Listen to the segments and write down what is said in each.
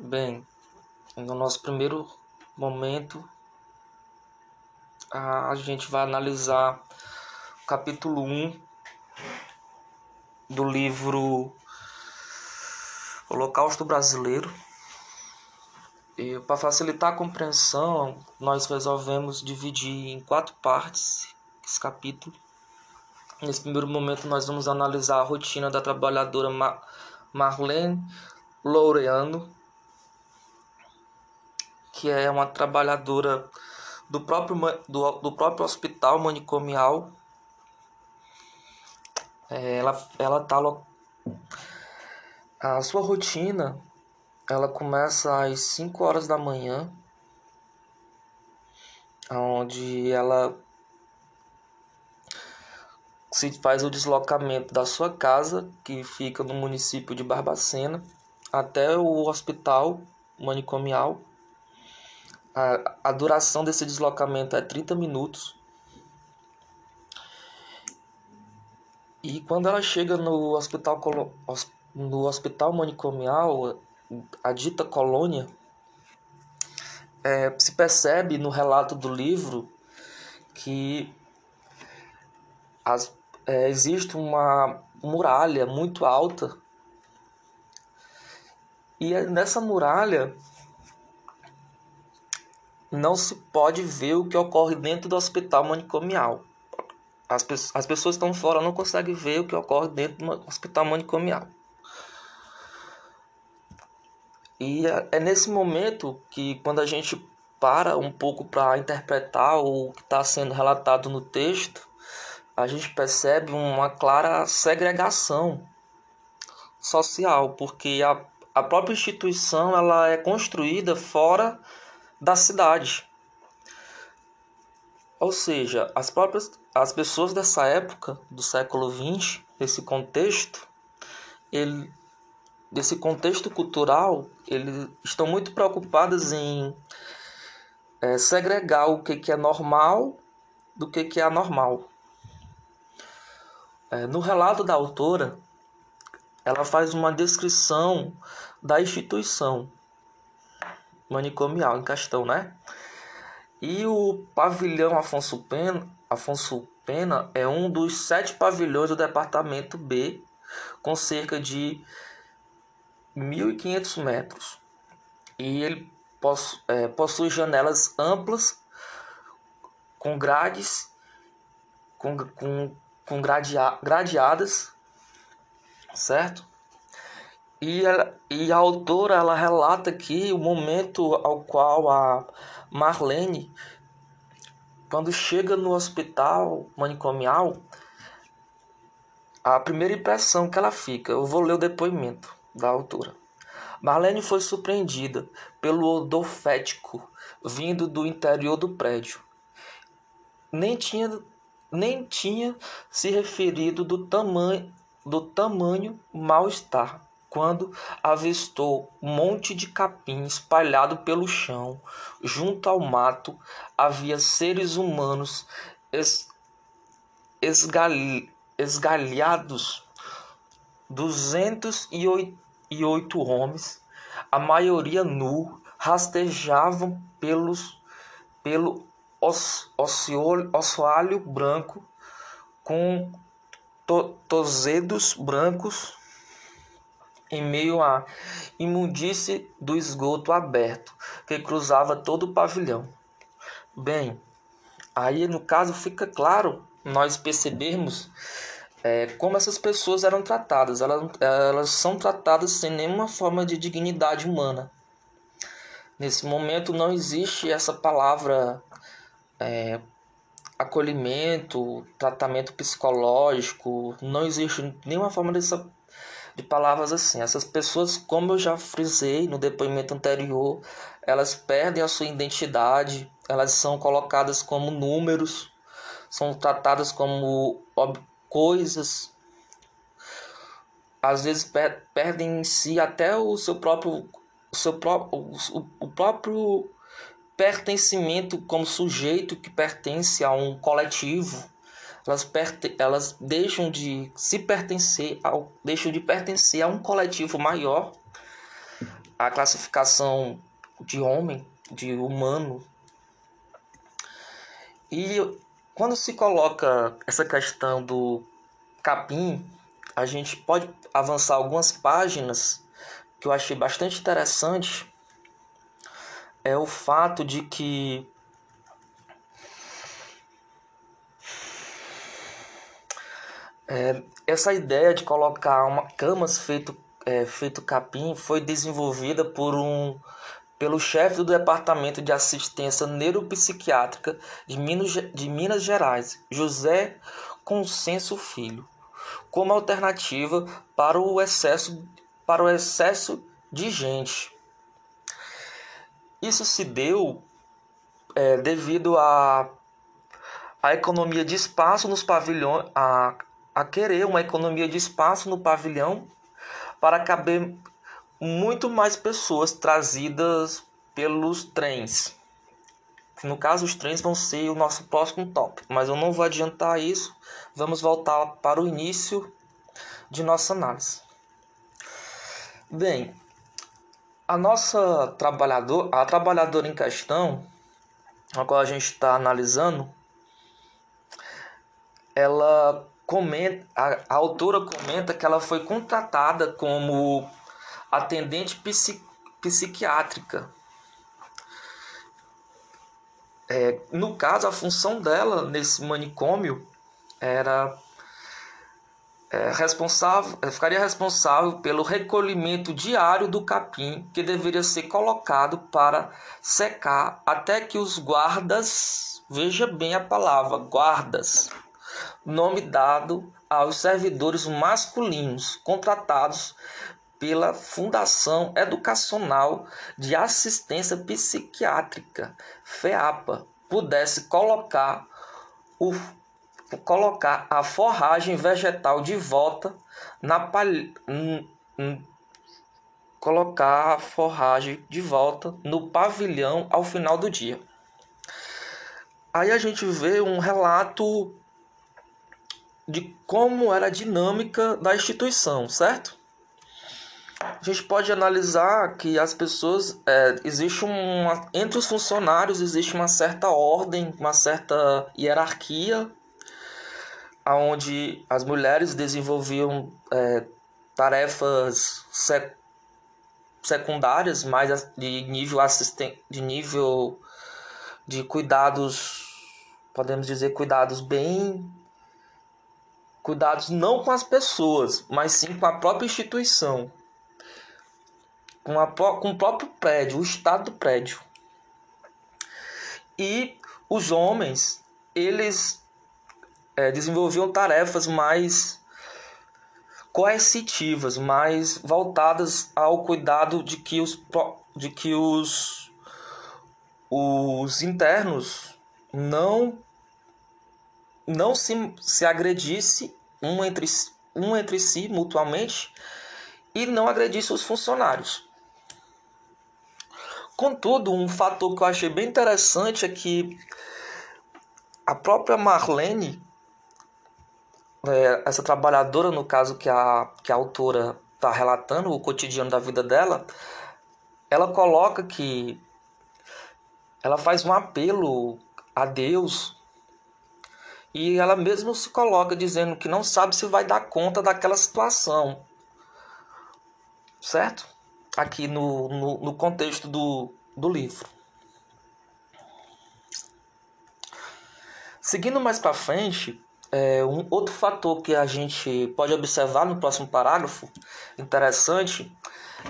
Bem, no nosso primeiro momento, a gente vai analisar o capítulo 1 do livro Holocausto Brasileiro. E para facilitar a compreensão, nós resolvemos dividir em quatro partes esse capítulo. Nesse primeiro momento, nós vamos analisar a rotina da trabalhadora Marlene Laureano, que é uma trabalhadora do próprio, do, do próprio hospital manicomial. É, ela, ela tá a sua rotina ela começa às 5 horas da manhã, onde ela se faz o deslocamento da sua casa, que fica no município de Barbacena, até o hospital manicomial. A, a duração desse deslocamento é 30 minutos. E quando ela chega no hospital, no hospital manicomial, a dita colônia, é, se percebe no relato do livro que as, é, existe uma muralha muito alta e é nessa muralha não se pode ver o que ocorre dentro do hospital manicomial. As, as pessoas estão fora não conseguem ver o que ocorre dentro do hospital manicomial. E é, é nesse momento que, quando a gente para um pouco para interpretar o que está sendo relatado no texto, a gente percebe uma clara segregação social, porque a, a própria instituição ela é construída fora da cidade. Ou seja, as próprias as pessoas dessa época, do século XX, desse contexto, ele, desse contexto cultural, eles estão muito preocupadas em é, segregar o que, que é normal do que, que é anormal. É, no relato da autora, ela faz uma descrição da instituição manicomial em questão, né? E o pavilhão Afonso Pena, Afonso Pena é um dos sete pavilhões do departamento B, com cerca de 1.500 metros. E ele possui, é, possui janelas amplas, com grades, com, com, com gradea, gradeadas, certo? E, ela, e a autora ela relata aqui o momento ao qual a Marlene, quando chega no hospital manicomial, a primeira impressão que ela fica, eu vou ler o depoimento da autora. Marlene foi surpreendida pelo odor fético vindo do interior do prédio. Nem tinha, nem tinha se referido do tamanho do tamanho mal-estar quando avistou um monte de capim espalhado pelo chão. Junto ao mato havia seres humanos es, esgalhados, duzentos e oito e oito homens, a maioria nu, rastejavam pelos, pelo ossoalho branco, com to, tozedos brancos em meio à imundície do esgoto aberto que cruzava todo o pavilhão. Bem, aí no caso fica claro nós percebermos é, como essas pessoas eram tratadas. Elas, elas são tratadas sem nenhuma forma de dignidade humana. Nesse momento não existe essa palavra é, acolhimento, tratamento psicológico, não existe nenhuma forma dessa, de palavras assim. Essas pessoas, como eu já frisei no depoimento anterior, elas perdem a sua identidade, elas são colocadas como números, são tratadas como coisas, às vezes per perdem em si até o seu próprio o seu o, o próprio pertencimento como sujeito que pertence a um coletivo elas, elas deixam de se pertencer ao deixam de pertencer a um coletivo maior a classificação de homem, de humano. E quando se coloca essa questão do capim, a gente pode avançar algumas páginas que eu achei bastante interessante. É o fato de que é, essa ideia de colocar uma camas feito é, feito capim foi desenvolvida por um pelo chefe do Departamento de Assistência Neuropsiquiátrica de Minas, de Minas Gerais, José Consenso Filho, como alternativa para o excesso, para o excesso de gente. Isso se deu é, devido a, a economia de espaço nos pavilhões, a, a querer uma economia de espaço no pavilhão para caber muito mais pessoas trazidas pelos trens. No caso, os trens vão ser o nosso próximo tópico, mas eu não vou adiantar isso. Vamos voltar para o início de nossa análise. Bem, a nossa trabalhadora, a trabalhadora em questão, a qual a gente está analisando, ela comenta, a, a autora comenta que ela foi contratada como atendente psi, psiquiátrica. É, no caso, a função dela nesse manicômio era é, responsável, é, ficaria responsável pelo recolhimento diário do capim que deveria ser colocado para secar até que os guardas, veja bem a palavra, guardas, nome dado aos servidores masculinos contratados pela Fundação Educacional de Assistência Psiquiátrica, FEAPA, pudesse colocar, o, colocar a forragem vegetal de volta na colocar a forragem de volta no pavilhão ao final do dia. Aí a gente vê um relato de como era a dinâmica da instituição, certo? A gente pode analisar que as pessoas é, existe uma entre os funcionários existe uma certa ordem, uma certa hierarquia, aonde as mulheres desenvolviam é, tarefas sec secundárias, mais de nível assisten de nível de cuidados, podemos dizer cuidados bem Cuidados não com as pessoas, mas sim com a própria instituição, com, a, com o próprio prédio, o estado do prédio. E os homens, eles é, desenvolviam tarefas mais coercitivas, mais voltadas ao cuidado de que os, de que os, os internos não não se, se agredisse um entre, um entre si mutuamente e não agredisse os funcionários. Contudo, um fator que eu achei bem interessante é que a própria Marlene, é, essa trabalhadora, no caso que a, que a autora está relatando, o cotidiano da vida dela, ela coloca que ela faz um apelo a Deus e ela mesmo se coloca dizendo que não sabe se vai dar conta daquela situação. Certo? Aqui no, no, no contexto do, do livro. Seguindo mais para frente, é, um outro fator que a gente pode observar no próximo parágrafo, interessante,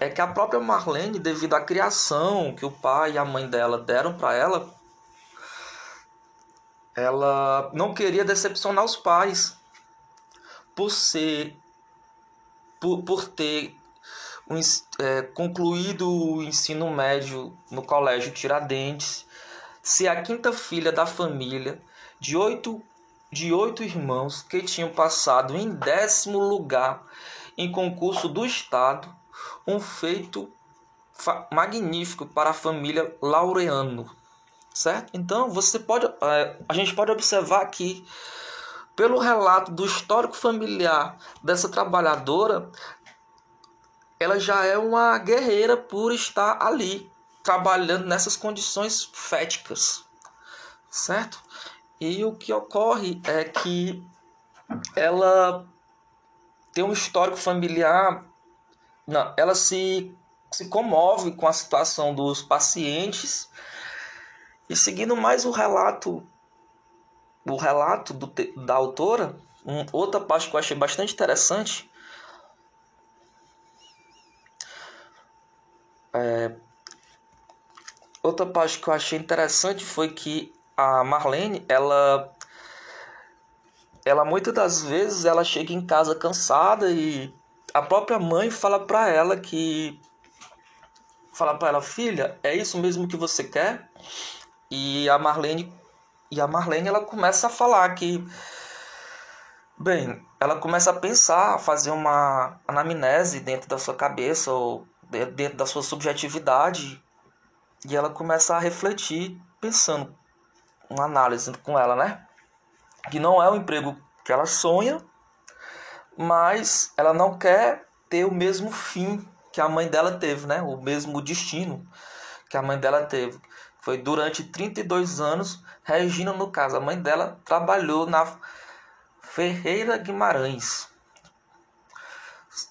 é que a própria Marlene, devido à criação que o pai e a mãe dela deram para ela, ela não queria decepcionar os pais por ser por, por ter um, é, concluído o ensino médio no colégio Tiradentes, ser a quinta filha da família de oito, de oito irmãos que tinham passado em décimo lugar em concurso do Estado, um feito magnífico para a família Laureano certo? Então você pode, é, a gente pode observar aqui pelo relato do histórico familiar dessa trabalhadora, ela já é uma guerreira por estar ali, trabalhando nessas condições féticas, certo? E o que ocorre é que ela tem um histórico familiar, não, ela se, se comove com a situação dos pacientes e seguindo mais o relato o relato do, da autora, um, outra parte que eu achei bastante interessante é, outra parte que eu achei interessante foi que a Marlene, ela ela muitas das vezes ela chega em casa cansada e a própria mãe fala para ela que fala para ela, filha, é isso mesmo que você quer? E a Marlene e a Marlene ela começa a falar que bem, ela começa a pensar, a fazer uma anamnese dentro da sua cabeça ou dentro da sua subjetividade e ela começa a refletir pensando uma análise com ela, né? Que não é o emprego que ela sonha, mas ela não quer ter o mesmo fim que a mãe dela teve, né? O mesmo destino que a mãe dela teve. Foi durante 32 anos, Regina, no caso, a mãe dela trabalhou na Ferreira Guimarães.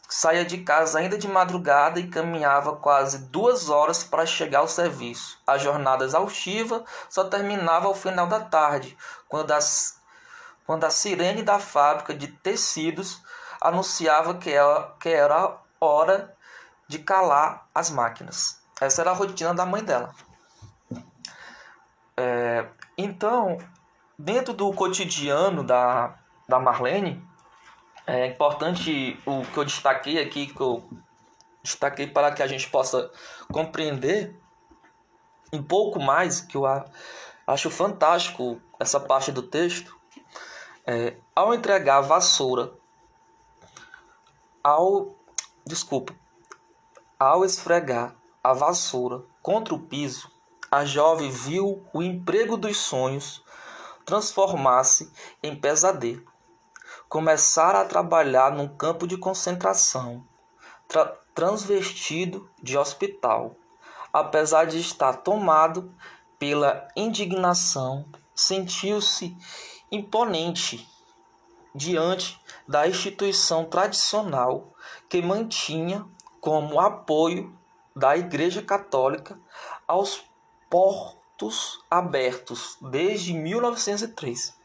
Saía de casa ainda de madrugada e caminhava quase duas horas para chegar ao serviço. A jornada exaustiva só terminava ao final da tarde, quando, as, quando a sirene da fábrica de tecidos anunciava que era, que era hora de calar as máquinas. Essa era a rotina da mãe dela. Então, dentro do cotidiano da, da Marlene, é importante o que eu destaquei aqui, que eu destaquei para que a gente possa compreender um pouco mais, que eu acho fantástico essa parte do texto. É, ao entregar a vassoura, ao. Desculpa. Ao esfregar a vassoura contra o piso, a jovem viu o emprego dos sonhos transformar-se em pesadelo. Começar a trabalhar num campo de concentração, tra transvestido de hospital. Apesar de estar tomado pela indignação, sentiu-se imponente diante da instituição tradicional que mantinha como apoio da Igreja Católica aos portos abertos desde 1903.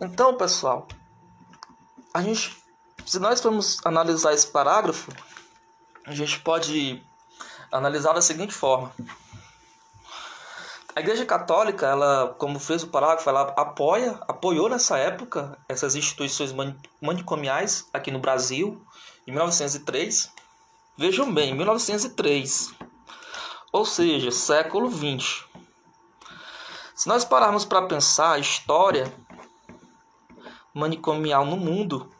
Então, pessoal, a gente, se nós formos analisar esse parágrafo, a gente pode analisar da seguinte forma: a Igreja Católica, ela, como fez o parágrafo, ela apoia, apoiou nessa época essas instituições manicomiais aqui no Brasil, em 1903. Vejam bem, 1903 ou seja, século XX. Se nós pararmos para pensar a história manicomial no mundo,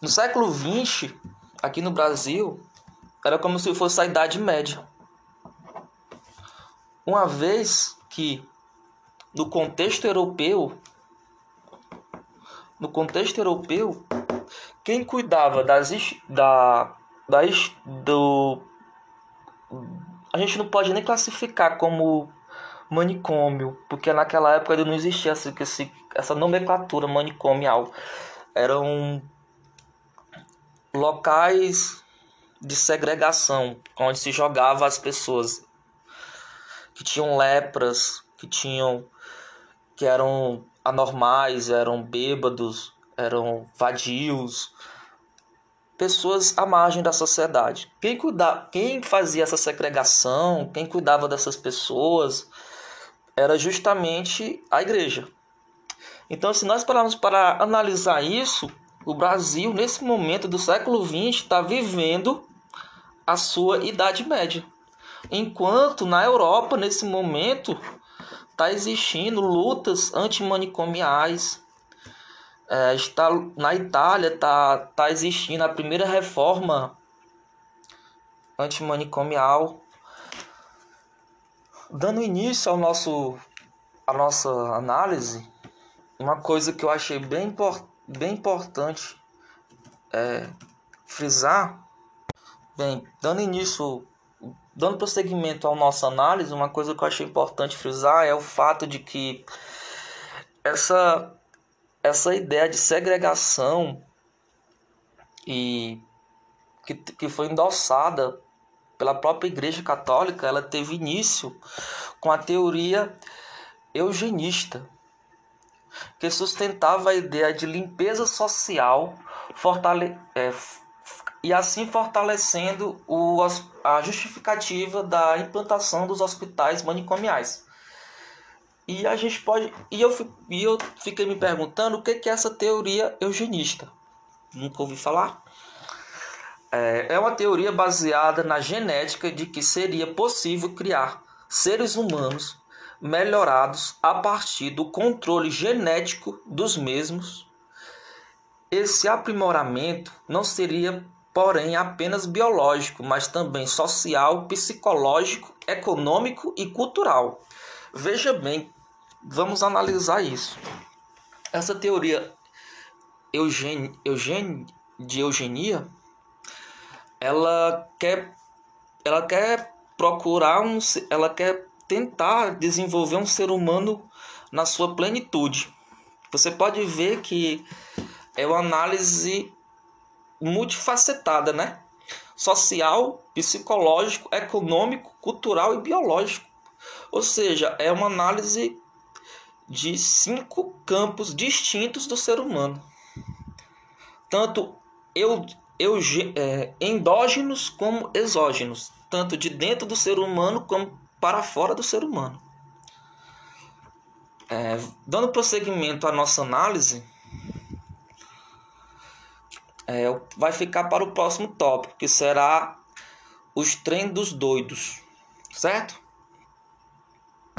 no século XX, aqui no Brasil, era como se fosse a Idade Média. Uma vez que no contexto europeu, no contexto europeu, quem cuidava das, da, das, do a gente não pode nem classificar como manicômio, porque naquela época não existia essa, essa nomenclatura manicomial. Eram locais de segregação, onde se jogava as pessoas que tinham lepras, que tinham que eram anormais, eram bêbados, eram vadios, pessoas à margem da sociedade. Quem, cuida, quem fazia essa segregação, quem cuidava dessas pessoas, era justamente a igreja. Então, se nós pararmos para analisar isso, o Brasil, nesse momento do século XX, está vivendo a sua Idade Média. Enquanto na Europa, nesse momento, está existindo lutas antimanicomiais, é, está na Itália está tá existindo a primeira reforma antimanicomial dando início ao nosso a nossa análise. Uma coisa que eu achei bem, bem importante é frisar, bem, dando início, dando prosseguimento à nossa análise, uma coisa que eu achei importante frisar é o fato de que essa essa ideia de segregação e que, que foi endossada pela própria Igreja Católica, ela teve início com a teoria eugenista, que sustentava a ideia de limpeza social fortale é, e assim fortalecendo o, a justificativa da implantação dos hospitais manicomiais. E a gente pode. E eu, e eu fiquei me perguntando o que, que é essa teoria eugenista. Nunca ouvi falar. É, é uma teoria baseada na genética de que seria possível criar seres humanos melhorados a partir do controle genético dos mesmos. Esse aprimoramento não seria, porém, apenas biológico, mas também social, psicológico, econômico e cultural. Veja bem, vamos analisar isso. Essa teoria eugen, eugen, de eugenia, ela quer, ela quer procurar um, ela quer tentar desenvolver um ser humano na sua plenitude. Você pode ver que é uma análise multifacetada, né? Social, psicológico, econômico, cultural e biológico. Ou seja, é uma análise de cinco campos distintos do ser humano. Tanto eu, eu, é, endógenos como exógenos, tanto de dentro do ser humano como para fora do ser humano. É, dando prosseguimento à nossa análise, é, vai ficar para o próximo tópico, que será os trem dos doidos, certo?